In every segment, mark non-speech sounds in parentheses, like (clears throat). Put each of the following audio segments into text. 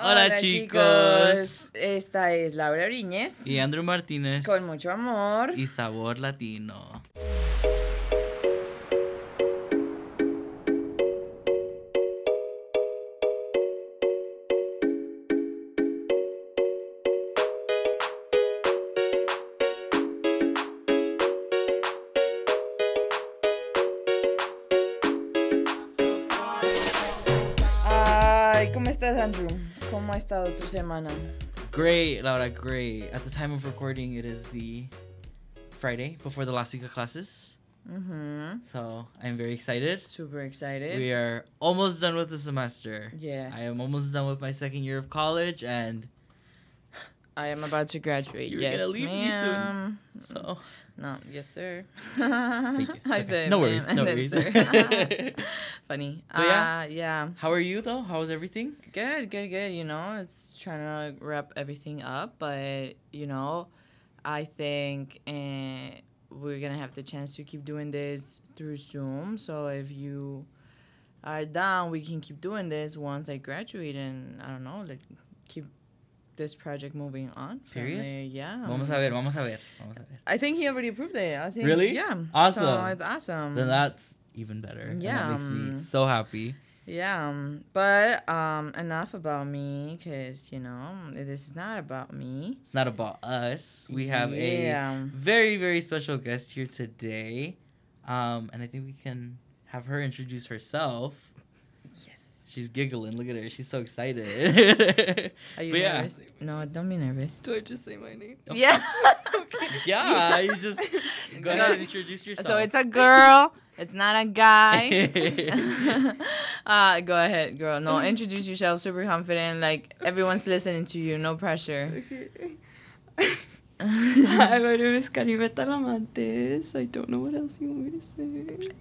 Hola, chicos. Esta es Laura Briñez. Y Andrew Martínez. Con mucho amor. Y sabor latino. Ha estado tu semana? Great, Laura, great. At the time of recording, it is the Friday before the last week of classes. Mm-hmm. So I'm very excited. Super excited. We are almost done with the semester. Yes. I am almost done with my second year of college, and I am about to graduate. You're yes, gonna leave me soon. ma'am. so No, yes, sir. Thank you. (laughs) I okay. said, no worries, and no worries. (laughs) (laughs) Funny. But yeah. Uh, yeah. How are you though? How is everything? Good, good, good. You know, it's trying to wrap everything up, but you know, I think uh, we're gonna have the chance to keep doing this through Zoom. So if you are down, we can keep doing this once I graduate, and I don't know, like keep this project moving on. Period? Yeah. Vamos a ver, vamos a ver, vamos a ver. I think he already approved it. I think. Really? Yeah. Awesome. So it's awesome. Then that's even better. and Yeah, that makes me so happy. Yeah, um, but um, enough about me, cause you know this is not about me. It's not about us. We have Yeah. a very, very special guest here today. Um, and I think we can have her introduce herself. Yes. She's giggling. Look at her. She's so excited. (laughs) Are you But yeah. nervous? No, don't be nervous. Do I just say my name? Oh. Yeah. (laughs) yeah, you just (laughs) go ahead and introduce yourself. so it's a girl. It's not a guy. uh, go ahead, girl. No, introduce yourself. Super confident. Like everyone's listening to you. No pressure. Okay. Hi, my name is Karime Talamantes. I don't know what else you want me to say.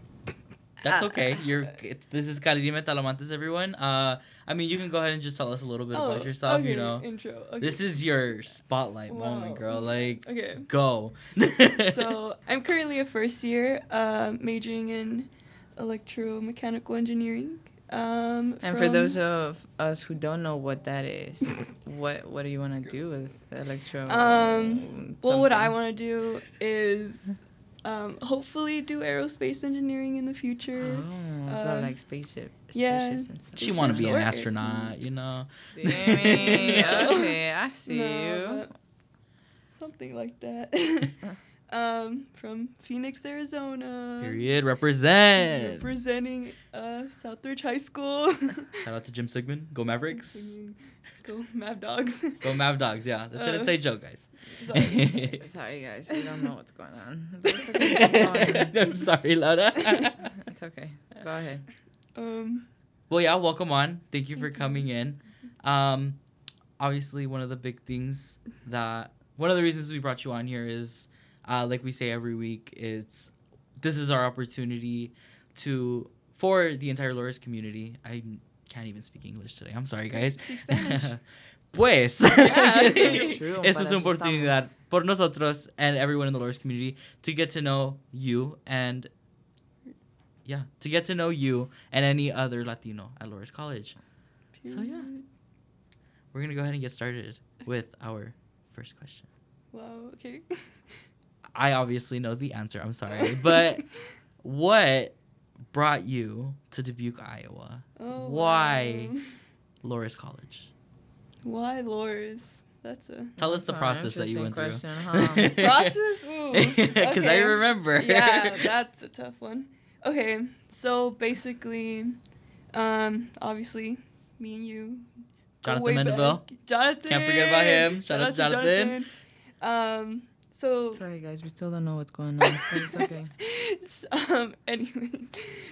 That's Uh, okay. You're. It's, this is Karirime Talamantes, everyone. Uh, I mean, you can go ahead and just tell us a little bit about yourself. Oh, okay, You know, Intro. Okay. this is your spotlight Wow. moment, girl. Like, Okay. go. (laughs) so I'm currently a first year, uh, majoring in electromechanical engineering. Um, And for those of us who don't know what that is, (laughs) what what do you want to do with electro? Um, well, what I want to do is um, hopefully do aerospace engineering in the future. Oh, so uh, like spaceship, yeah. and stuff. she want to be an Sure. astronaut, you know. (laughs) Okay, I see No, you. something like that. (laughs) (laughs) um, from Phoenix, Arizona. Period. Represent. Representing uh, Southridge High School. Shout out to Jim Sigmund. Go Mavericks. Go Mav Dogs. (laughs) Go Mav Dogs. Yeah, that's an Uh, inside joke, guys. Sorry. (laughs) Sorry, guys, we don't know what's going on. (laughs) But okay. I'm sorry, Laura. It's okay. Go ahead. Um, well, yeah, welcome on. Thank you for Thank you. coming in. Um, obviously, one of the big things that one of the reasons we brought you on here is, uh, like we say every week, it's this is our opportunity to for the entire Loras community. I can't even speak English today. I'm sorry, guys. Speak Spanish. (laughs) pues, Yeah. (laughs) It's true, (laughs) esta es una oportunidad estamos. por nosotros and everyone in the Loras community to get to know you and yeah, to get to know you and any other Latino at Loras College. So, yeah. We're gonna go ahead and get started with our first question. Wow. Okay. I obviously know the answer. I'm sorry, but what brought you to Dubuque, Iowa? Oh, Why wow. Loras College. Why Loras? That's a Tell us the process that you interesting went through. huh? (laughs) process. Ooh, (laughs) Because I remember. yeah, that's a tough one. Okay, so basically, um, obviously, me and you. Jonathan way Jonathan. Can't forget about him. Shout out to Jonathan. Um, so. Sorry, guys, we still don't know what's going on, but it's okay. (laughs) um, anyways,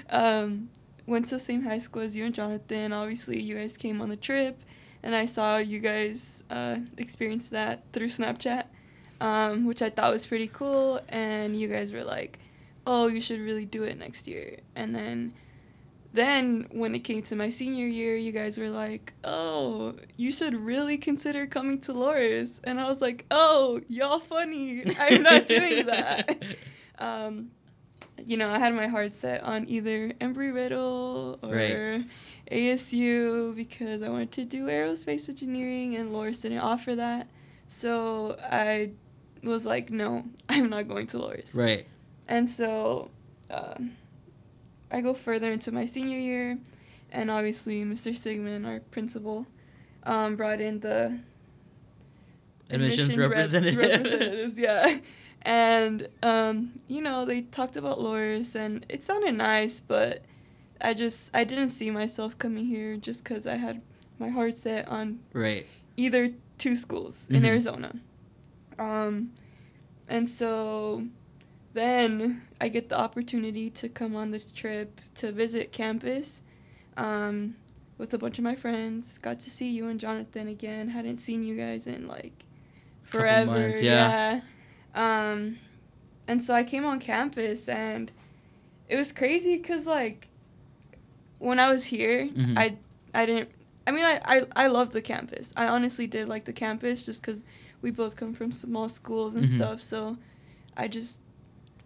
um, went to the same high school as you and Jonathan. Obviously, you guys came on the trip, and I saw you guys uh, experience that through Snapchat, um, which I thought was pretty cool. And you guys were like, "Oh, you should really do it next year." And then, then when it came to my senior year, you guys were like, "Oh, you should really consider coming to Loras." And I was like, "Oh, y'all funny. I'm not doing (laughs) that." um, you know, I had my heart set on either Embry Riddle or Right. ASU because I wanted to do aerospace engineering and Loras didn't offer that. So I was like, no, (laughs) I'm not going to Loras. Right. And so uh, I go further into my senior year, and obviously Mr. Sigmund, our principal, um, brought in the Admissions rep- representative. representatives, yeah. And um, you know, they talked about Loras, and it sounded nice, but I just I didn't see myself coming here just because I had my heart set on right. either two schools in Mhm. Arizona. Um, and so then I get the opportunity to come on this trip to visit campus um, with a bunch of my friends. Got to see you and Jonathan again. Hadn't seen you guys in like forever. months, yeah. yeah. Um, and so I came on campus and it was crazy because like when I was here, Mhm. I I didn't. I mean, I, I I loved the campus. I honestly did like the campus just because we both come from small schools and Mhm. stuff. So I just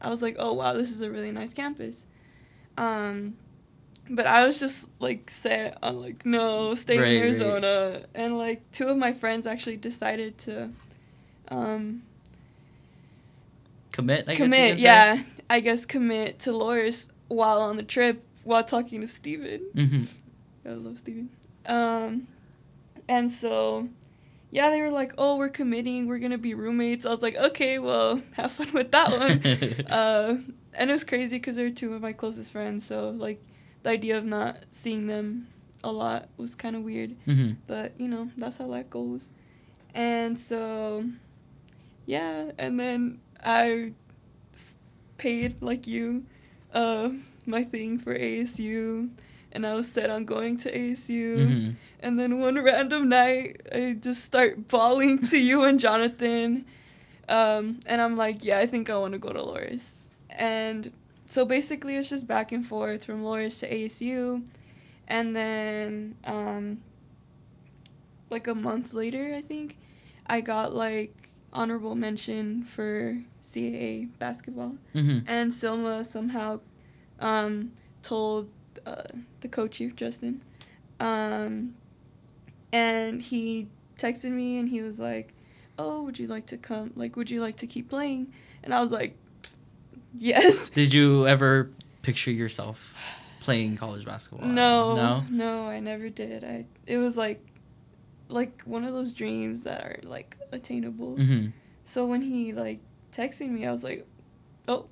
I was like, oh wow, this is a really nice campus. Um, but I was just like set on like no, stay Right, right. in Arizona, and like two of my friends actually decided to um, Commit. I commit. can say? Yeah, I guess commit to Loras while on the trip while talking to Steven. Mhm. I love Steven. Um, and so, yeah, they were like, "Oh, we're committing. We're gonna be roommates." I was like, "Okay, well, (laughs) have fun with that one." (laughs) uh, and it was crazy because they're two of my closest friends. So like, the idea of not seeing them a lot was kind of weird. Mhm. But you know, that's how life goes. And so, yeah, and then I paid like you, uh, my thing for ASU, and I was set on going to ASU. Mhm. And then one random night, I just start bawling to you and Jonathan. Um, and I'm like, yeah, I think I want to go to Loras. And so basically, it's just back and forth from Loras to ASU. And then, um, like a month later, I think, I got like honorable mention for CAA basketball. Mhm. And Silma somehow um, told uh, the coach here, Justin, um, and he texted me and he was like, "Oh, would you like to come? Like, would you like to keep playing?" And I was like, "Yes." (laughs) Did you ever picture yourself playing college basketball? No, No. no, I never did. I it was like, like one of those dreams that are like attainable. Mhm. So when he like texted me, I was like, "Oh,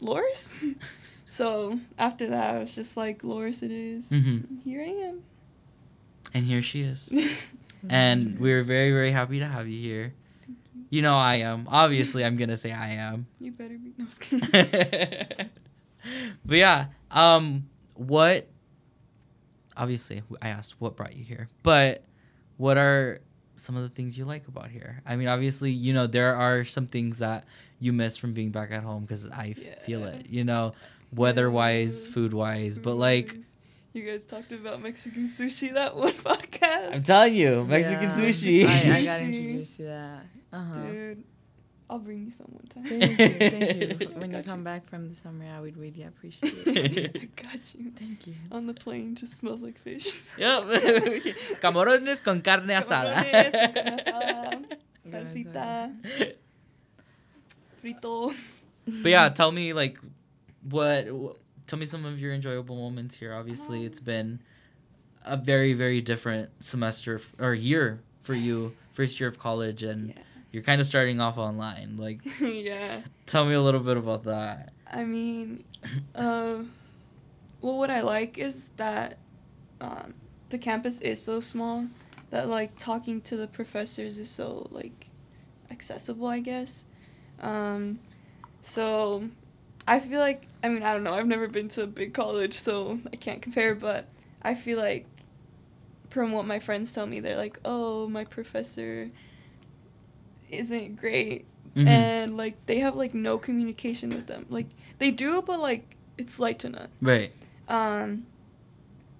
Loras." (laughs) so after that, I was just like, "Loras, it is." Mhm. Here I am. And here she is. (laughs) and we're very very happy to have you here. You know I am. Obviously, I'm gonna say I am. (laughs) You better be. No, I was (laughs) kidding. but yeah, um, what? Obviously, I asked what brought you here, but what are some of the things you like about here? I mean, obviously, you know there are some things that you miss from being back at home because I feel it. You know, weather-wise, food-wise, but like you guys talked about Mexican sushi that (laughs) one podcast. I'm telling you, Mexican Yeah. sushi. I, I got Sushi. introduced to that. Uh-huh. Dude, I'll bring you some one time. Thank you, thank you. (laughs) When you got come back from the summer, I would really appreciate (laughs) it. I got you. Thank you. On the plane, just smells like fish. Yep. Camarones con carne asada. Camarones con carne asada, salsita, frito. but yeah, tell me like what, tell me some of your enjoyable moments here. Obviously, it's been a very very different semester or year for you, (sighs) first year of college, and Yeah. you're kind of starting off online. Like, (laughs) yeah. tell me a little bit about that. I mean, uh, (laughs) well, what I like is that um, the campus is so small that like talking to the professors is so like accessible, I guess. Um, so I feel like I mean I don't know I've never been to a big college, so I can't compare, but I feel like from what my friends tell me, they're like, oh, my professor isn't great Mhm. and like they have like no communication with them like they do but like it's light to none right. um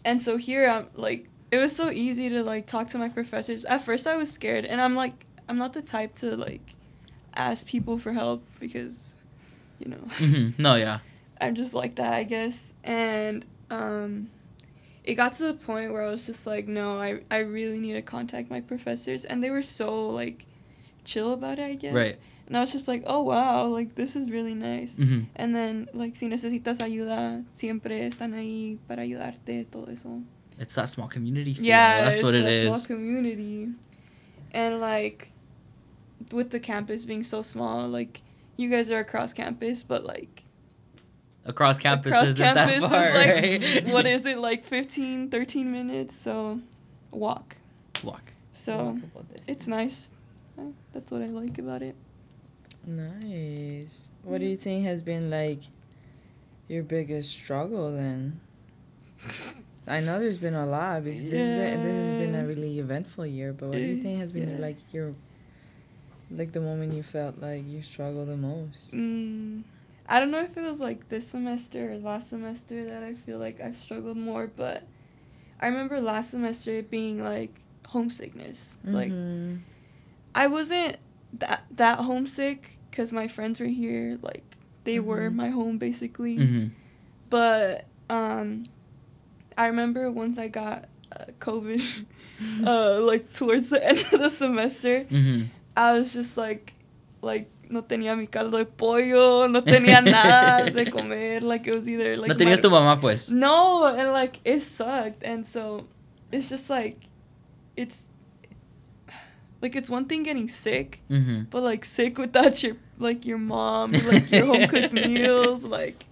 and so here i'm like it was so easy to like talk to my professors at first i was scared and i'm like i'm not the type to like ask people for help because you know (laughs) hmm No, yeah. i'm just like that i guess and um it got to the point where I was just like, no, I, I really need to contact my professors. And they were so, like, chill about it, I guess. Right. And I was just like, oh, wow, like, this is really nice. Mhm. And then, like, si necesitas ayuda, siempre están ahí para ayudarte, todo eso. It's that small community feel. Yeah, that's what it a small community. And, like, with the campus being so small, like, you guys are across campus, but, like, Across campus across isn't campus that far, is like right? what is (laughs) it like 15 13 minutes so walk Walk. so Walkable it's nice that's what i like about it Nice. What do you think has been like your biggest struggle then? I know there's been a lot because this, has been, this has been a really eventful year, but what do you think has been Yeah. like your like the moment you felt like you struggled the most? mm, i don't know if it was like this semester or last semester that i feel like i've struggled more but i remember last semester it being like homesickness like Mhm. i wasn't that that homesick because my friends were here like they were Mhm. my home basically Mm-hmm. but um i remember once i got uh, covid (laughs) uh like towards the end of the semester Mm-hmm. I was just like like no tenía mi caldo de pollo no tenía (laughs) nada de comer like it was either like no tenías my- tu mamá, pues. no and like it sucked and so it's just like it's like it's one thing getting sick Mm-hmm. but like sick without your like your mom like your home cooked (laughs) meals like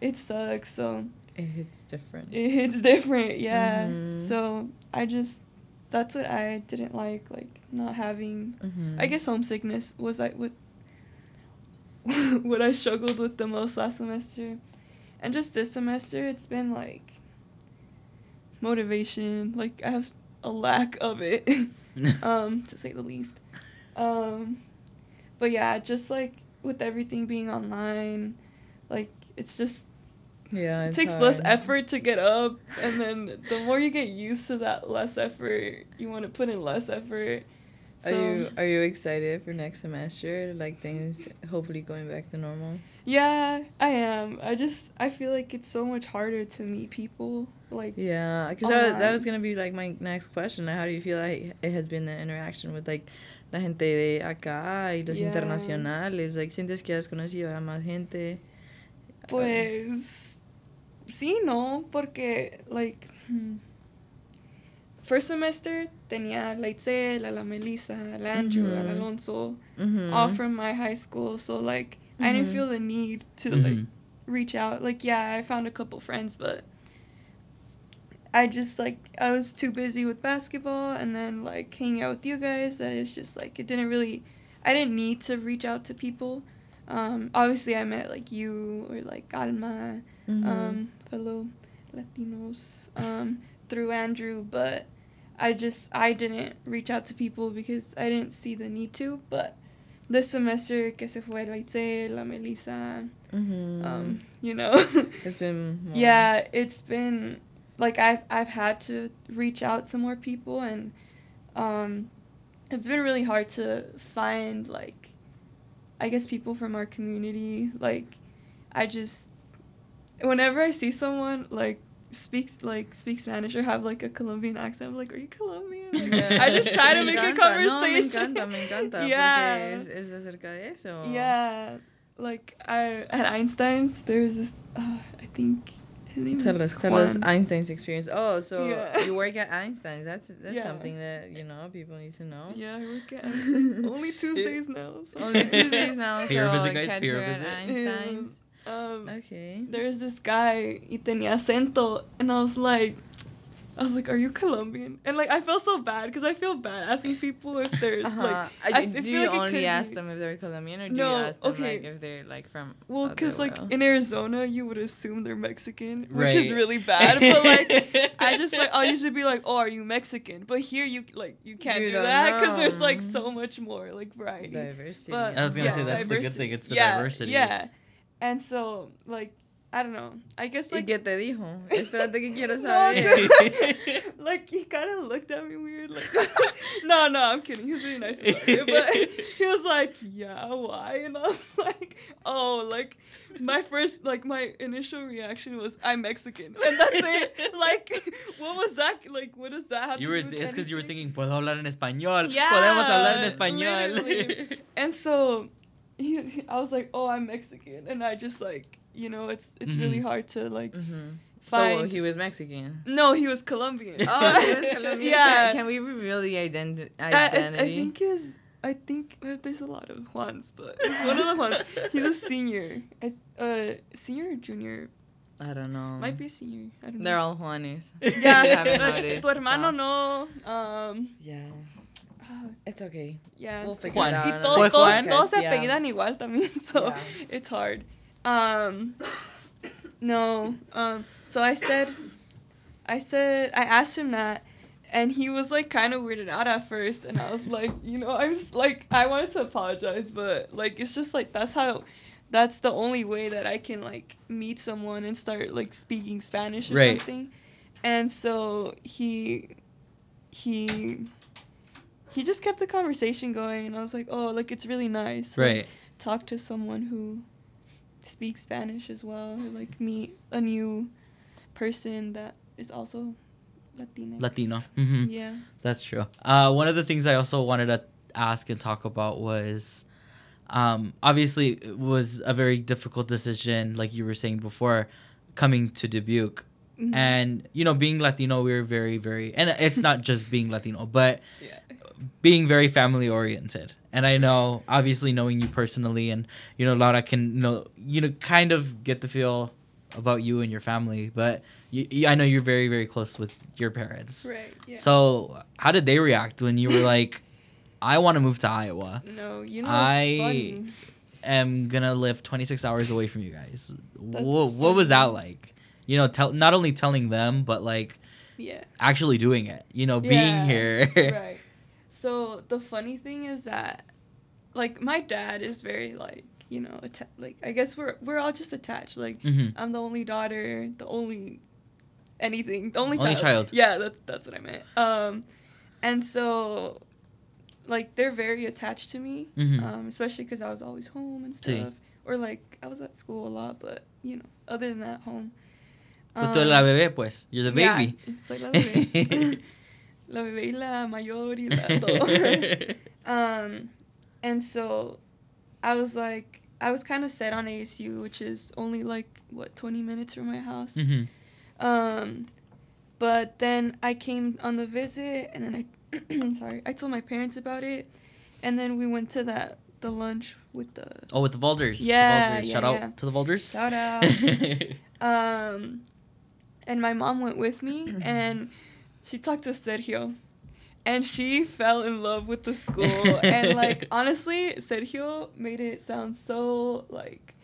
it sucks so It hits different. it's different yeah Mhm. so i just that's what i didn't like like not having Mhm. i guess homesickness was like what (laughs) what i struggled with the most last semester. And just this semester it's been like motivation. Like i have a lack of it (laughs) (laughs) um to say the least. Um but yeah just like with everything being online like it's just yeah, it takes less effort to get up and then the more you get used to that less effort you want to put in less effort so are you are you excited for next semester? Like things hopefully going back to normal. yeah i am i just i feel like it's so much harder to meet people like Yeah, because that, was- that was gonna be like my next question. How do you feel like it has been the interaction with like la gente de acá y los Yeah. internacionales? Like, sientes que has conocido a más gente? Pues sí, no, porque like hmm, first semester tenía a la Itzel, a la Melissa, al Andrew, al Mhm. Alonso, Mhm. all from my high school. So like I didn't Mhm. feel the need to like Mhm. reach out. Like yeah, I found a couple friends, but I just like I was too busy with basketball and then like hanging out with you guys that it's just like it didn't really I didn't need to reach out to people. Um, obviously I met like you or like Alma, Mhm. um, fellow Latinos, um, through Andrew, but I just I didn't reach out to people because I didn't see the need to. But this semester que se fue la Itzel, la Melissa, Mhm. um, you know. (laughs) it's been more- yeah, it's been like I've I've had to reach out to more people and um it's been really hard to find like I guess people from our community. Like I just whenever I see someone like speaks like speak Spanish or have like a Colombian accent, I'm like, Are you Colombian? Yeah. (laughs) I just try to Me make a encanta. No, me conversation. encanta, me encanta. (laughs) Yeah. Porque es, es acerca de eso. Yeah. Like I at Einstein's there's this uh, I think his name Tell is us, tell us Einstein's experience. Oh, so Yeah. (laughs) you work at Einstein's. That's that's Yeah. something that you know people need to know. Yeah, I work at (laughs) Einstein's. Only Tuesdays now. So. Only Tuesdays now. (laughs) Peer so visit, guys, catch peer her at visit. Einstein's. Um, Okay. there's this guy, y tenía acento, and I was like, I was like, are you Colombian? And like, I felt so bad because I feel bad asking people if there's Uh-huh. like, I, I f- do feel you like only ask be- them if they're Colombian, or do No, you ask them okay. like if they're like from? well, because like in Arizona, you would assume they're Mexican, which is really bad. But like, I (laughs) just like I'll usually be like, oh, are you Mexican? But here you like you can't You do that because there's like so much more like variety. diversity. But I was gonna yeah, say that's the good thing. It's the yeah, diversity. Yeah, and so like I don't know. I guess like. ¿Y qué te dijo? (laughs) Espérate que quiero No, saber. (laughs) like he kind of looked at me weird. Like, (laughs) no, no, I'm kidding. He was really nice about it, but he was like, "Yeah, why?" And I was like, "Oh, like my first, like my initial reaction was, I'm Mexican, and that's it. Like, what was that? Like, what does that have You to were do with es because you were thinking puedo hablar en español. Yeah, Podemos hablar en español. literally. And so, he, he- I was like, "Oh, I'm Mexican," and I just like, you know, it's it's really Mhm. hard to like Mhm. So find. he was Mexican. no, he was Colombian. (laughs) Oh, he was (laughs) Colombian. Yeah. Can, can we reveal the identi- I, I, identity? I think his. I think uh, there's a lot of Juans, but it's one of the Juans. He's a senior. I, uh, senior or junior? I don't know. Might be a senior. I don't They're know. all Juanes. (laughs) Yeah, You haven't noticed, tu hermano so- no. Um, Yeah. ah, (sighs) It's okay. yeah. We'll figure Juan. it out. y on todos, ¿Fue the todos, Juan? todos se podcast, yeah. apellidan igual también, so Yeah. it's hard. Um, no. Um, so I said, I said, I asked him that, and he was like kind of weirded out at first, and I was like, you know, I'm just like, I wanted to apologize, but like, it's just like that's how. That's the only way that I can like meet someone and start like speaking Spanish or Right. something. And so he he he just kept the conversation going and I was like, "Oh, like it's really nice." right. talk to someone who speaks Spanish as well, or like meet a new person that is also Latinx. Latino. hmm Yeah. That's true. Uh, one of the things I also wanted to ask and talk about was, um, obviously it was a very difficult decision, like you were saying before, coming to Dubuque. Mhm. And you know, being Latino, we're very, very, and it's not just being Latino, but (laughs) yeah. being very family oriented. And I know, obviously, knowing you personally, and you know, Laura can know, you know, kind of get the feel about you and your family. But you, you, I know you're very, very close with your parents. Right. Yeah. So, how did they react when you were like, "I want to move to Iowa. no, you know I- funny. Am gonna live 26 hours away from you guys." That's What, what was that like? You know, tell not only telling them, but like Yeah. actually doing it. You know, being Yeah, here. right. So the funny thing is that, like, my dad is very like you know atta- like I guess we're we're all just attached. Like hmm I'm the only daughter, the only anything, the only, Only child. Yeah, that's that's what I meant. Um, and so, like they're very attached to me, Mhm. um, especially because I was always home and Sí. stuff, or like I was at school a lot, but you know, other than that, home. Pues tú eres la Um, bebé, pues. You're the yeah, baby. (laughs) soy la bebé. (laughs) la bebé y la mayor y la (laughs) todo. um, and so I was like, I was kind of set on ASU, which is only like what 20 minutes from my house. hmm Um, but then I came on the visit, and then I, (clears throat) sorry, I told my parents about it, and then we went to that the lunch with the Oh, with the Volders. The Yeah, Volders. yeah, Shout yeah. out to the Volders. shout out. (laughs) um, and my mom went with me, (clears throat) and she talked to Sergio, and she fell in love with the school, and (laughs) like honestly, Sergio made it sound so like,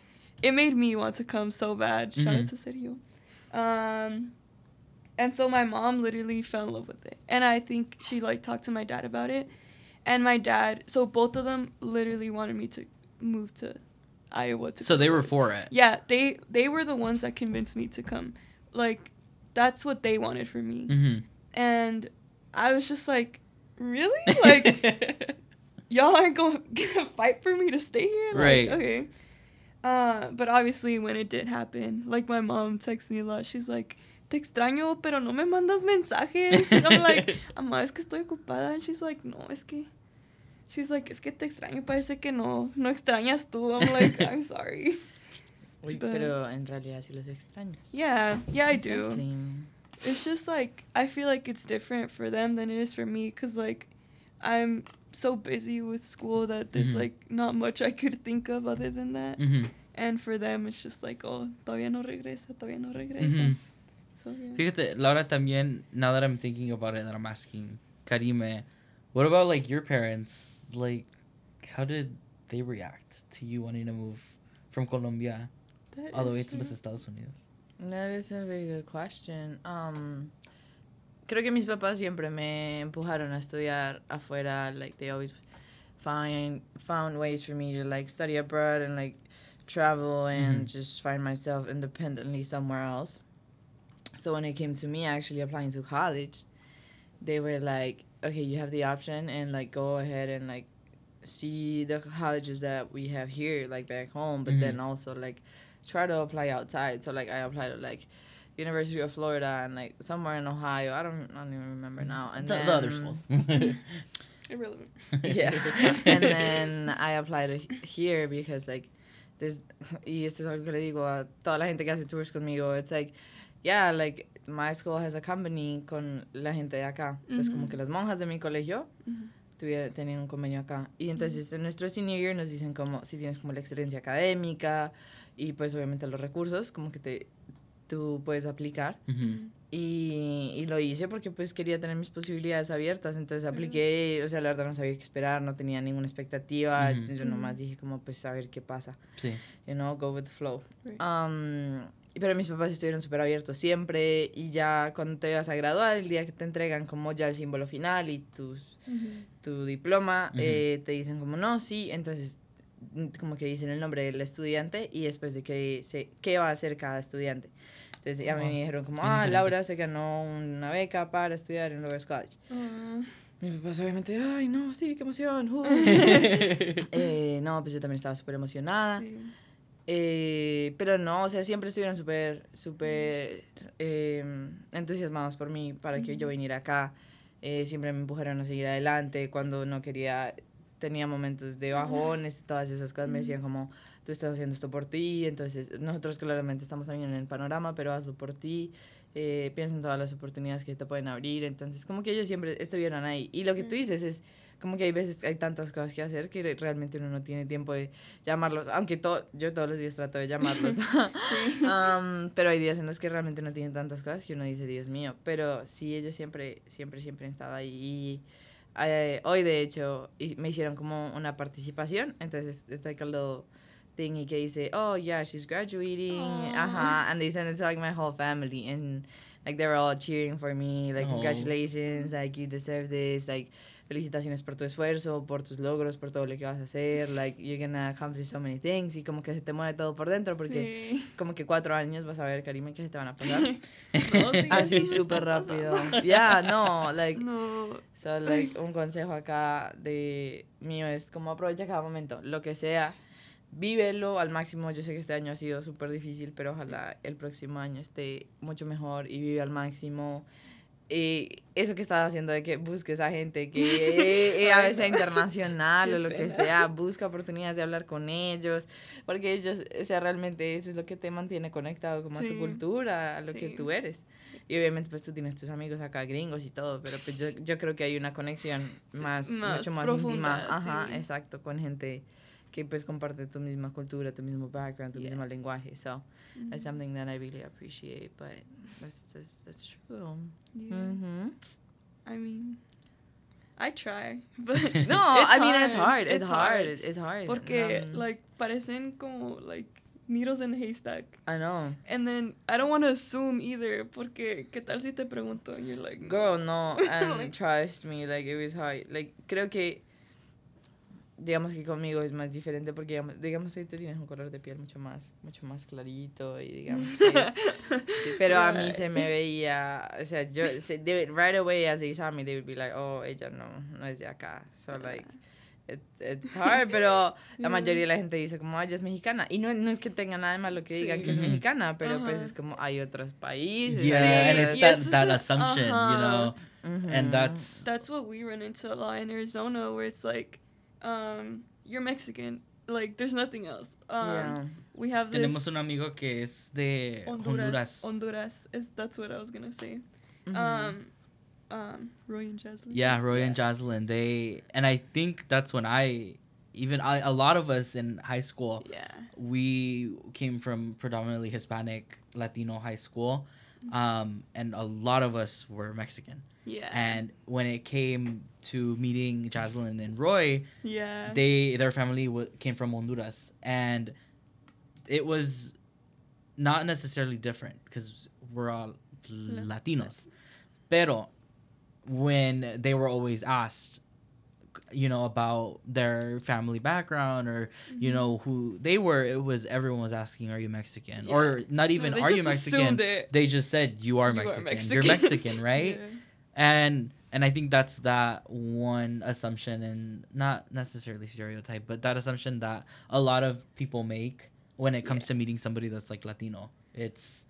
it made me want to come so bad. Shout out Mhm. to Sergio. Um, and so my mom literally fell in love with it, and I think she like talked to my dad about it, and my dad. So both of them literally wanted me to move to Iowa to. so they were for it. Yeah, they they were the ones that convinced me to come. Like that's what they wanted for me. hmm And I was just like, "Really? (laughs) Like y'all aren't going (laughs) gonna fight for me to stay here?" Like, Right. Okay. Uh, but obviously when it did happen, like my mom texts me a lot. She's like, "Te extraño, pero no me mandas mensajes." And I'm like, (laughs) "Mamá, es que estoy ocupada." And she's like, "No, es que." She's like, es que te extraño, parece que no, no extrañas tú. I'm like, I'm sorry. Uy, But- pero en realidad sí los extrañas. Yeah, yeah, I do. Exactly. It's just like I feel like it's different for them than it is for me because like I'm so busy with school that there's Mhm. like not much I could think of other than that. hmm And for them, it's just like, oh, todavía no regresa, todavía no regresa. hmm So yeah. Fíjate, Laura también, now that I'm thinking about it, that I'm asking Karime, what about like your parents? Like, how did they react to you wanting to move from Colombia That all the way to los true. Estados Unidos? That is a very good question. Um, creo que mis papás siempre me empujaron a estudiar afuera. Like they always find found ways for me to like study abroad and like travel and Mhm. just find myself independently somewhere else. So when it came to me actually applying to college, they were like, "Okay, you have the option and like go ahead and like see the colleges that we have here like back home, but Mhm. then also like try to apply outside." So like I applied to like University of Florida and like somewhere in Ohio. I don't I don't even remember now. And the, then, the other schools. (laughs) (laughs) Irrelevant. (laughs) yeah. and then I applied he- here because like this y esto es algo que le digo a toda la gente que hace tours conmigo. It's like yeah, like my school has a company con la gente de acá. Entonces como Ujú. que las monjas de mi colegio Ujú. tuviera, tenían un convenio acá. Y entonces en nuestro senior year nos dicen como si tienes como la excelencia académica y pues obviamente los recursos como que te tú puedes aplicar. Mhm. Y, y lo hice porque pues quería tener mis posibilidades abiertas, entonces apliqué, o sea, la verdad no sabía qué esperar, no tenía ninguna expectativa, Ujú. yo nomás dije como pues a ver qué pasa, Sí. you know, go with the flow. Right. Um, pero mis papás estuvieron súper abiertos siempre y ya cuando te vas a graduar, el día que te entregan como ya el símbolo final y tus, tu diploma, eh, te dicen como no, sí, entonces como que dicen el nombre del estudiante y después de que se, qué va a hacer cada estudiante. Entonces ya Wow. me dijeron como, Sí, ah, diferente. Laura se ganó una beca para estudiar en Lover's College. Ah, Mis papás obviamente, ay, no, sí, qué emoción. uh". (laughs) (laughs) Eh, no, pues yo también estaba súper emocionada. sí. Eh, pero no, o sea, siempre estuvieron súper, súper eh, entusiasmados por mí para que yo viniera acá. Eh, siempre me empujaron a seguir adelante cuando no quería, tenía momentos de bajones, todas esas cosas me decían como, tú estás haciendo esto por ti, entonces nosotros claramente estamos también en el panorama, pero hazlo por ti. Eh, piensa en todas las oportunidades que te pueden abrir, entonces como que ellos siempre estuvieron ahí. Y lo que tú dices es, como que hay veces hay tantas cosas que hacer que realmente uno no tiene tiempo de llamarlos, aunque to- yo todos los días trato de llamarlos, (laughs) Am, pero hay días en los que realmente no tienen tantas cosas que uno dice, Dios mío, pero sí, ellos siempre, siempre, siempre han estado ahí. Y eh, hoy, de hecho, me hicieron como una participación, entonces, it's like a little thing y que dice, oh, yeah, she's graduating, ajá, and they sent it to like my whole family, and like they were all cheering for me, like, Oh. congratulations, like, you deserve this, like, felicitaciones por tu esfuerzo, por tus logros, por todo lo que vas a hacer, like, you're gonna accomplish so many things, y como que se te mueve todo por dentro, porque Sí. como que cuatro años vas a ver, Karime, que se te van a pasar. (laughs) No, sí, (laughs) Así súper rápido. Yeah, no, like, No. so, like, un consejo acá de mío es como aprovecha cada momento, lo que sea, vívelo al máximo. Yo sé que este año ha sido súper difícil, pero ojalá el próximo año esté mucho mejor y vive al máximo. Y eso que estás haciendo de que busques a gente que (laughs) eh, a Ay, veces internacional (laughs) o lo que sea, busca oportunidades de hablar con ellos, porque ellos, o sea, realmente eso es lo que te mantiene conectado como a tu Sí. cultura, a lo que Sí. tú eres. Y obviamente pues tú tienes tus amigos acá gringos y todo, pero pues yo, yo creo que hay una conexión Sí, más, más mucho más profunda, íntima, ajá, sí. exacto, con gente que pues comparte tu misma cultura, tu mismo background, tu Yeah. mismo lenguaje. So, it's Mhm. something that I really appreciate, but that's, that's, that's true. Yeah. Mhm. I mean, I try, (laughs) but No, I mean it's hard, hard. It's, it's hard. hard. It's hard. porque Um, like parecen como like needles in a haystack. I know. And then I don't want to assume either, porque qué tal si te pregunto and you're like, no. Girl, no, (laughs) and Like- trust me, like it was hard. Like creo que digamos que conmigo es más diferente porque digamos, digamos que tú tienes un color de piel mucho más mucho más clarito y digamos que (laughs) sí, pero a mí se me veía, o sea, yo se, they right away as they saw me they would be like, "Oh, ella no no es de acá." So like it, it's hard, pero (laughs) la mayoría de la gente dice como, "Ay, ella es mexicana." Y no, no es que tenga nada de malo que digan que es Sí. Mexicana, pero pues Ajá. es como hay otros países. Yeah, and it's y that, that assumption, you ajá. know, Ujú. and that's That's what we run into a lot in Arizona, where it's like, um, you're Mexican. Like, there's nothing else. Um, Yeah. We have this tenemos un amigo que es de Honduras. Honduras. Honduras. Is that's what I was gonna say. Mhm. Um, um, Roy and Jaslyn. Yeah, Roy and Jocelyn. They and I think that's when I even I, a lot of us in high school Yeah. we came from predominantly Hispanic Latino high school, um, and a lot of us were Mexican. Yeah. And when it came to meeting Jaslyn and Roy, yeah. they their family w- came from Honduras, and it was not necessarily different because we're all Latinos. Pero when they were always asked, you know about their family background or you know mm-hmm. who they were it was everyone was asking are you mexican? Or not even they are you mexican? they just said you are You are mexican, you're Mexican. mexican (laughs) right? Yeah. and and i think that's that one assumption and not necessarily stereotype but that assumption that a lot of people make when it comes Yeah. to meeting somebody that's like latino. It's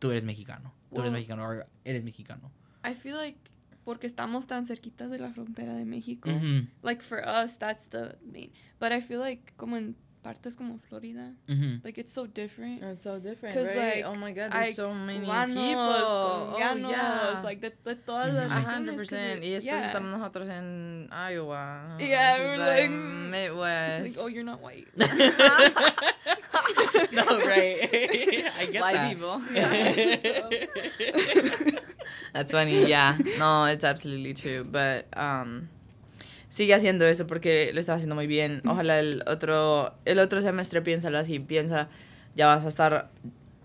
tú eres mexicano. Tú eres mexicano or eres mexicano. I feel like porque estamos tan cerquitas de la frontera de México, like for us that's the main. But I feel like como en partes como Florida, like it's so different. It's so different, right? like, oh my god, there's so many Cubanos, people. Oh, yeah. like de, de todas Mhm. las A regiones. hundred 'cause percent. it- Y después yeah. estamos nosotros en Iowa. Yeah, we're like, Midwest. Like, oh, you're not white. (laughs) (laughs) no, right. (laughs) I get White that. people. Yeah, That's funny. Yeah. No, it's absolutely true. But um, sigue haciendo eso porque lo está haciendo muy bien. Ojalá el otro el otro semestre piénsalo así, piensa ya vas a estar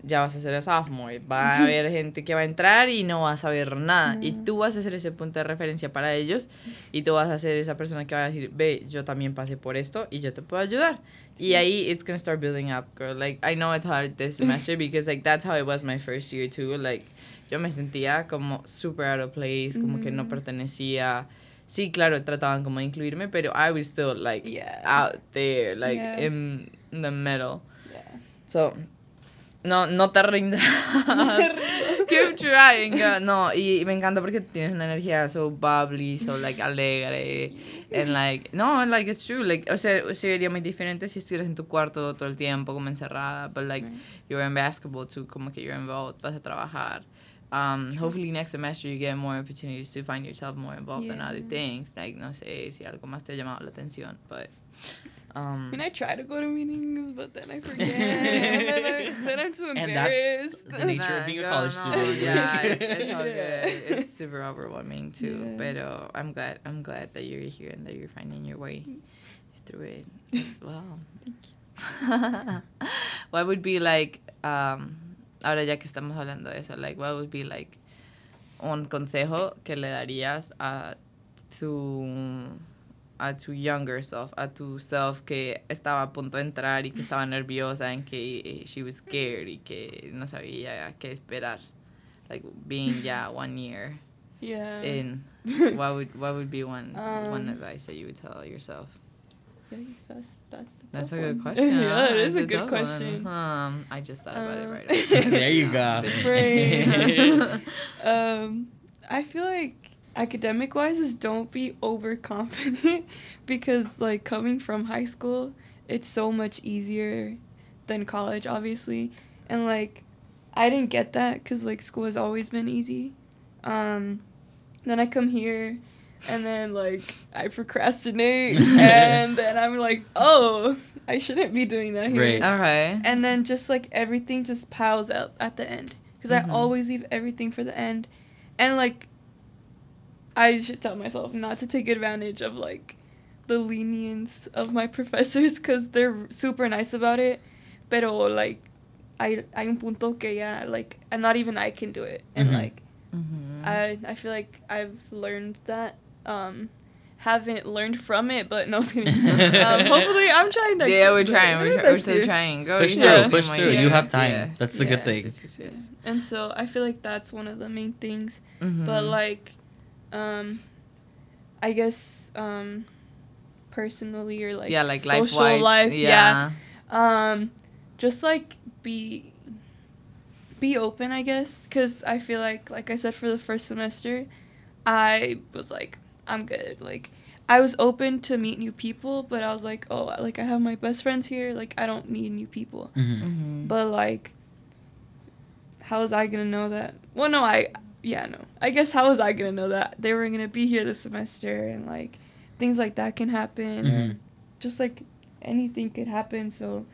ya vas a ser sophomore, va a haber gente que va a entrar y no va a saber nada y tú vas a ser ese punto de referencia para ellos y tú vas a ser esa persona que va a decir, "Ve, yo también pasé por esto y yo te puedo ayudar." Y ahí it's going to start building up, girl. Like I know it's hard this semester (laughs) because like that's how it was my first year too. Like yo me sentía como super out of place, como que no Ujú. pertenecía. Sí, claro, trataban como de incluirme, pero I was still like Yeah. out there, like Yeah. in the middle. Yeah. So, no, no te rindas. (laughs) Keep trying. girl. No, y, y me encanta porque tienes una energía so bubbly, so like alegre. And (laughs) like, no, like it's true. Like, o sea, sería muy diferente si estuvieras en tu cuarto todo el tiempo como encerrada, but like Right. you're in basketball too, como que you're involved, vas a trabajar. Um, hopefully next semester you get more opportunities to find yourself more involved in other things. Like, no sé si algo más te ha llamado la atención, but um, I mean, I try to go to meetings, but then I (laughs) forget. and then, I, then I'm too And embarrassed. that's the nature of being a college no, student. Yeah, it's, it's all (laughs) good. It's super overwhelming too. Yeah. But I'm glad I'm glad that you're here and that you're finding your way through it as well. Thank you. (laughs) what would be like um ahora ya que estamos hablando de eso, like what would be like un consejo que le darías a tu a tu younger self, a tu self que estaba a punto de entrar y que estaba nerviosa and que she was scared y que no sabía qué esperar. Like being yeah one year Yeah. in, (laughs) what would what would be one one Um, advice that you would tell yourself? Yeah, that's that's a That's a tough good one. (laughs) question. yeah, huh? it is That's a good tough one. question. Um, I just thought about it Um, right away. (laughs) there you go. (laughs) The brain. um, I feel like academic wise is don't be overconfident because like coming from high school, it's so much easier than college, obviously, and like I didn't get that because like school has always been easy. Um, then I come here. And then like I procrastinate, (laughs) and then I'm like, oh, I shouldn't be doing that here Right. okay. and then just like everything just piles up at the end because Mhm. I always leave everything for the end, and like I should tell myself not to take advantage of like the lenience of my (laughs) professors because they're super nice about it, pero like I hay un punto que ya like and not even I can do it and Mhm. like Mm-hmm. I I feel like I've learned that um haven't learned from it but no I was kidding. um, hopefully I'm (laughs) trying next yeah, year, we're trying. We're, maybe try- we're next still year. trying. Go. Push you through, have push through. more You have time. Yes, That's the good thing. yes, yes, yes. And so I feel like that's one of the main things. But Mhm. like, um, I guess um, personally or like yeah, like social life wise. life, yeah. Um, just like be be open, I guess, because I feel like like I said for the first semester, I was like I'm good. Like I was open to meet new people, but I was like, oh, like I have my best friends here. Like I don't need new people. Mhm. Mhm. But like, how was I gonna know that? Well, no, I yeah, no. I guess how was I gonna know that they were gonna be here this semester and like things like that can happen. Mhm. Just like anything could happen. So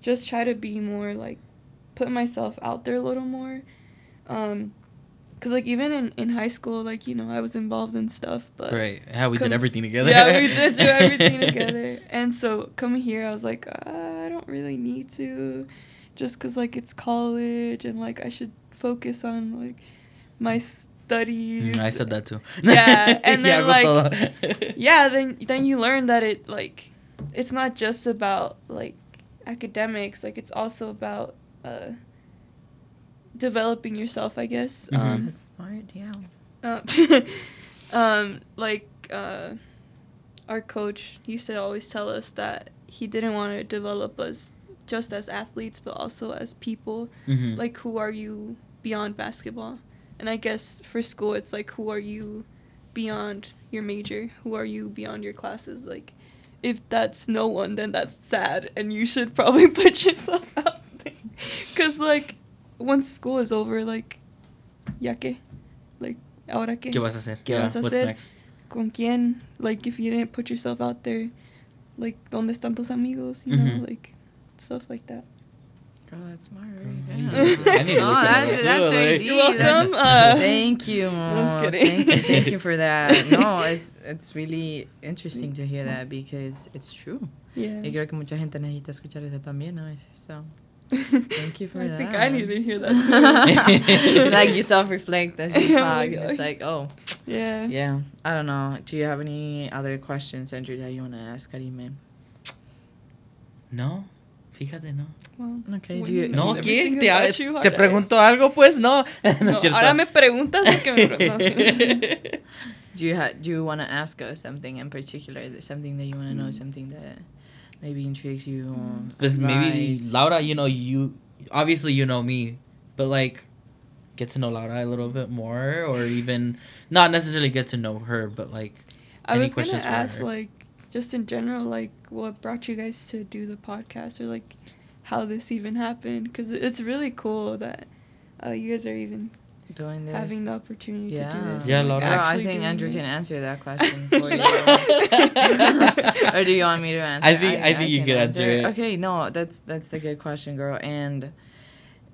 just try to be more like put myself out there a little more. Um, cause like even in in high school, like you know, I was involved in stuff, but Right. How we Come- did everything together. yeah, we did do everything (laughs) together. And so coming here, I was like, uh, I don't really need to, just cause like it's college and like I should focus on like my studies. Mm, I said that too. (laughs) Yeah, (laughs) and then, con like, yeah then then you learn that it like it's not just about like academics like it's also about uh developing yourself i guess Mhm. um That's smart, yeah. uh, (laughs) um like uh our coach used to always tell us that he didn't want to develop us just as athletes but also as people Mhm. like who are you beyond basketball and i guess for school it's like who are you beyond your major who are you beyond your classes like if that's no one then that's sad and you should (laughs) probably put yourself out there because like once school is over like ya que like ahora que ¿Qué vas a hacer? ¿Qué Yeah, vas a what's hacer? next? con quién like if you didn't put yourself out there like donde están tus amigos you know Mhm. like stuff like that Girl, that's smart. Girl, right? Yeah. I need to (laughs) no, listen that's, that that's very deep. You're That's- welcome. (laughs) Uh, thank you. (laughs) I'm just kidding. Thank you, thank you for that. No, it's it's really interesting to hear that because it's true. yeah Y creo que mucha gente necesita escuchar eso también a veces. So, thank you for I that. think I need to hear that (laughs) too. like you self-reflect as you (laughs) Oh talk. my and it's like, oh, yeah. yeah. I don't know. Do you have any other questions, Andrew, that you want to ask Karime? No, fíjate, no. Well, Okay. Do you? you No, know do ¿qué? ¿Te, about you, te pregunto algo, pues? No. (laughs) no, No, ahora me preguntas lo que me preguntas. Do you ha- do you want to ask us something in particular? Something that you want to know? Mm. Something that maybe intrigues you? Mm. Pues maybe? Laura, you know, you obviously you know me, but like get to know Laura a little bit more, or even not necessarily get to know her, but like I Any was gonna questions ask, her? like, just in general, like, what brought you guys to do the podcast, or like, how this even happened? Because it's really cool that uh, you guys are even doing this. having the opportunity yeah. to do this. Yeah, like, I think Andrew it. can answer that question for you. (laughs) or do you want me to answer? I think- I think you can answer it. Okay, no, that's that's a good question, girl. And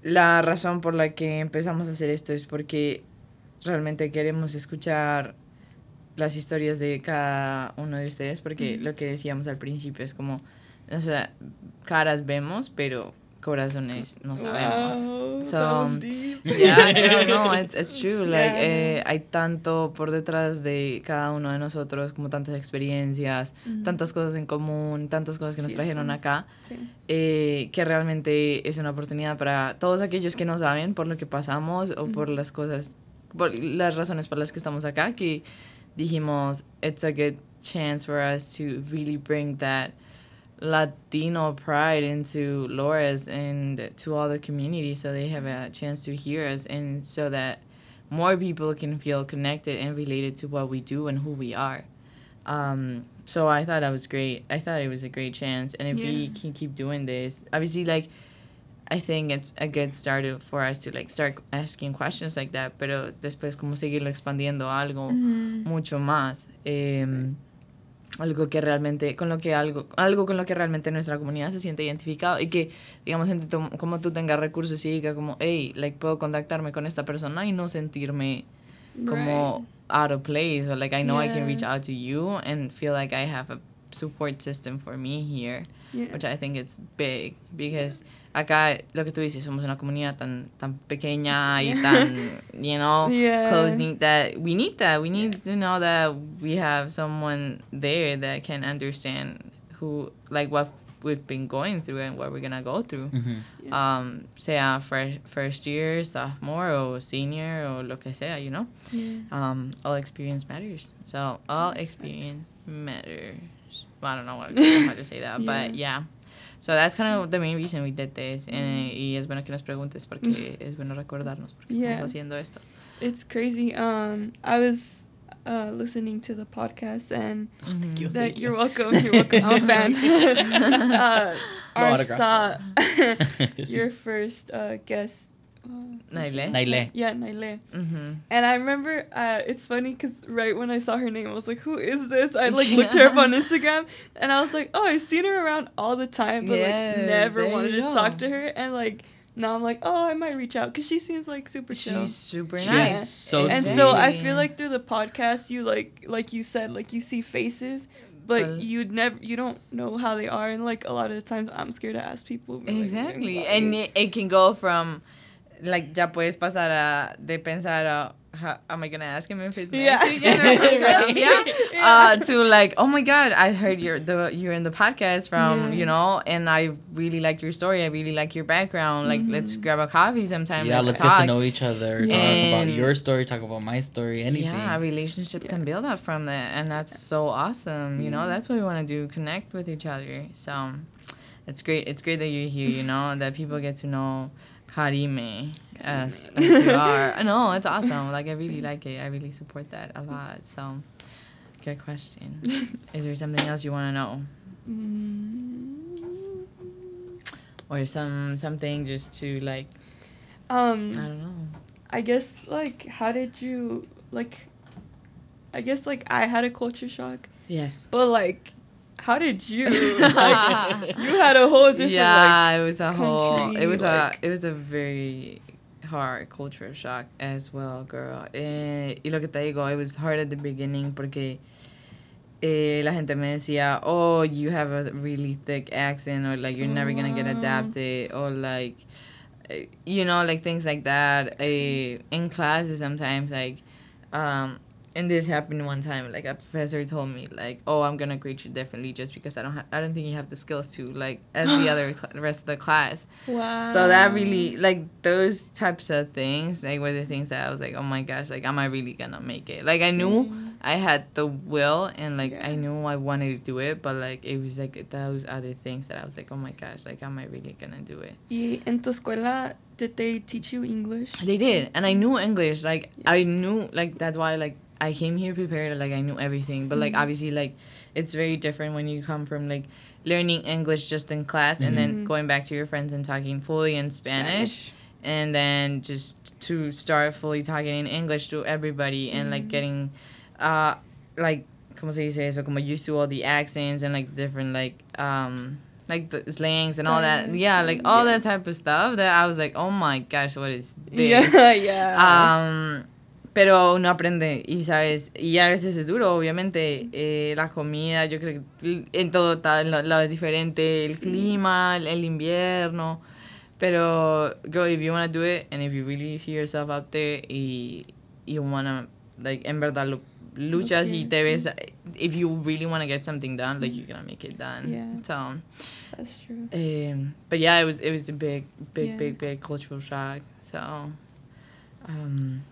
la razón por la que empezamos a hacer esto es porque realmente queremos escuchar las historias de cada uno de ustedes, porque lo que decíamos al principio es como, o sea, caras vemos, pero corazones no sabemos. Wow, So. Yeah, no, (laughs) no, it's, it's true. Like, Yeah, eh, hay tanto por detrás de cada uno de nosotros, como tantas experiencias, Mm. tantas cosas en común, tantas cosas que nos Sí, trajeron acá, Sí. eh, que realmente es una oportunidad para todos aquellos que no saben por lo que pasamos o por Ujú. las cosas, por las razones por las que estamos acá, que dijimos, it's a good chance for us to really bring that Latino pride into Loras and to all the community so they have a chance to hear us and so that more people can feel connected and related to what we do and who we are. Um, so I thought that was great. I thought it was a great chance. And if we can keep doing this, obviously, like, I think it's a good start for us to like start asking questions like that, pero después como seguirlo expandiendo algo Mhm. mucho más. em, algo que realmente, con lo que algo, algo con lo que realmente nuestra comunidad se siente identificado y que, digamos, gente como tú tengas recursos y diga como, hey, like, puedo contactarme con esta persona y no sentirme como out of place or like I know I can reach out to you and feel like I have a support system for me here, Yeah. which I think it's big because acá lo que tú dices, somos una comunidad tan tan pequeña y (laughs) tan, you know, Yeah. close knit that we need that. We need to know that we have someone there that can understand who like what we've been going through and what we're gonna go through. Mhm. Um, sea first first year, sophomore, or senior, or lo que sea, you know. Yeah. Um, all experience matters. So all experience matters. Well, I don't know what, (laughs) how to say that, but yeah. So that's kind of the main reason we did this. Eh, y es bueno que nos preguntes porque es bueno recordarnos porque Yeah. estamos haciendo esto. It's crazy. Um, I was uh, listening to the podcast and Thank you. that thank you're you. welcome. You're welcome. I'm a (laughs) fan. (laughs) (laughs) uh, No our autographs, saw your first uh, guest. What's Naile? Naile. Yeah, Naile. Mm-hmm. And I remember uh, it's funny because right when I saw her name, I was like, "Who is this?" I like (laughs) looked her up on Instagram, and I was like, "Oh, I've seen her around all the time, but Yeah, like never wanted to talk to her." And like now I'm like, "Oh, I might reach out" because she seems like super chill. She's super She's nice. so and sweet. so I feel like through the podcast, you like like you said, like you see faces, but Well- you'd never you don't know how they are, and like a lot of the times I'm scared to ask people. but, like, Exactly. And it, it can go from, like, ya puedes pasar a, de pensar a how, am I gonna ask him if he's Yeah. Mexican? (laughs) Yeah. true. Uh, to like, oh my god, I heard you're the you're in the podcast from Yeah. you know, and I really like your story. I really like your background. Like, let's Mhm. grab a coffee sometime. yeah, let's let's talk. get to know each other. Talk about your story. Talk about my story. Anything. Yeah, a relationship can build up from that, and that's so awesome. You know, that's what we want to do: connect with each other. So, it's great. It's great that you're here. You know, that people get to know Karime as, as you (laughs) are. I know it's awesome. Like I really like it. I really support that a lot. So, good question. (laughs) Is there something else you want to know, Mm, or some something just to like um, I don't know. I guess like how did you like I guess like I had a culture shock, Yes. but like how did you (laughs) like you had a whole different yeah, it was a whole. It was like- a. It was a very hard culture shock as well, girl. Eh, y lo que te digo, it was hard at the beginning porque eh, la gente me decía, oh, you have a really thick accent, or like you're never gonna get adapted, or like, eh, you know, like things like that. Eh, in classes, sometimes like, um, and this happened one time. Like a professor told me, like, "Oh, I'm gonna grade you differently just because I don't, ha- I don't think you have the skills to like as the (gasps) other cl- the rest of the class." wow. So that really, like, those types of things, like, were the things that I was like, "Oh my gosh, like, am I really gonna make it?" Like, I knew I had the will and like I knew I wanted to do it, but like it was like those other things that I was like, "Oh my gosh, like, am I really gonna do it?" Y en tu escuela did they teach you English? They did, and I knew English. Like Yeah. I knew, like that's why like I came here prepared. Like I knew everything, but like Mhm. obviously like it's very different when you come from like learning English just in class and then Mhm. going back to your friends and talking fully in Spanish, and then just to start fully talking in English to everybody and like Mhm. getting, uh, like como se dice eso, como used to all the accents and like different like um. Like the slangs and all that, yeah, like all yeah. that type of stuff. That I was like, oh my gosh, what is this? (laughs) Yeah, yeah. Am, pero uno aprende y sabes, y a veces es duro, obviamente. Eh, la comida, yo creo que en todo tal lado es diferente, el Sí. clima, el, el invierno. Pero, girl, if you want to do it and if you really see yourself out there y you want to, like, en verdad lo, luchas y te ves, if you really want to get something done, like, you're going to make it done. Yeah. So, That's true. um, but yeah, it was it was a big, big, Yeah. big, big cultural shock. So, um,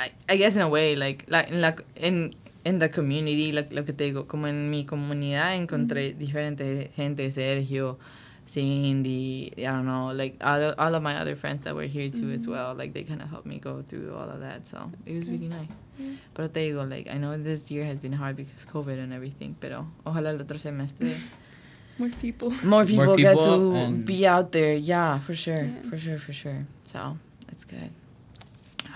I, I guess in a way, like, like in la in in the community, like lo que te digo, como en mi comunidad encontré diferente gente, Sergio, Cindy, I don't know, like all, all of my other friends that were here too as Mhm. well. Like they kind of helped me go through all of that. So it was Okay. really nice. Yeah. Pero te digo, like I know this year has been hard because COVID and everything, pero ojalá el otro semestre (laughs) More people. more people, get people to be out there. Yeah, for sure, Yeah. for sure, for sure. So that's good.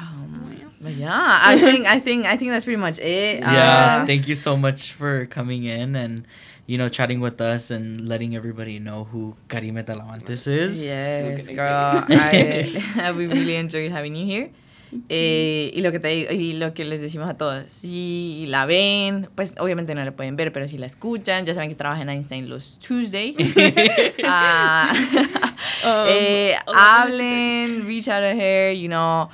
Um, but yeah, I (laughs) think I think I think that's pretty much it. Yeah, Uh, thank you so much for coming in and you know chatting with us and letting everybody know who Karime Talamantes is. Yes, girl. (laughs) I, we really enjoyed having you here. Eh, y lo que te y lo que les decimos a todos, si la ven, pues obviamente no la pueden ver, pero si la escuchan, ya saben que trabaja en Einstein los Tuesdays. (laughs) Ah, Um, eh, hablen, reach out to her, you know,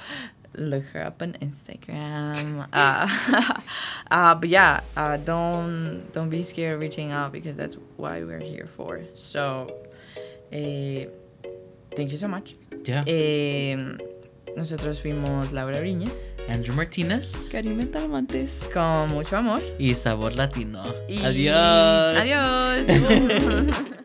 look her up on Instagram. Uh, (laughs) uh, but yeah, uh, don't don't be scared of reaching out because that's why we're here for. So, eh, thank you so much. Yeah. Eh, nosotros fuimos Laura Briñez Andrew Martinez Karime Talamantes. con mucho amor. y Sabor Latino. Y- Adiós. Adiós. (laughs)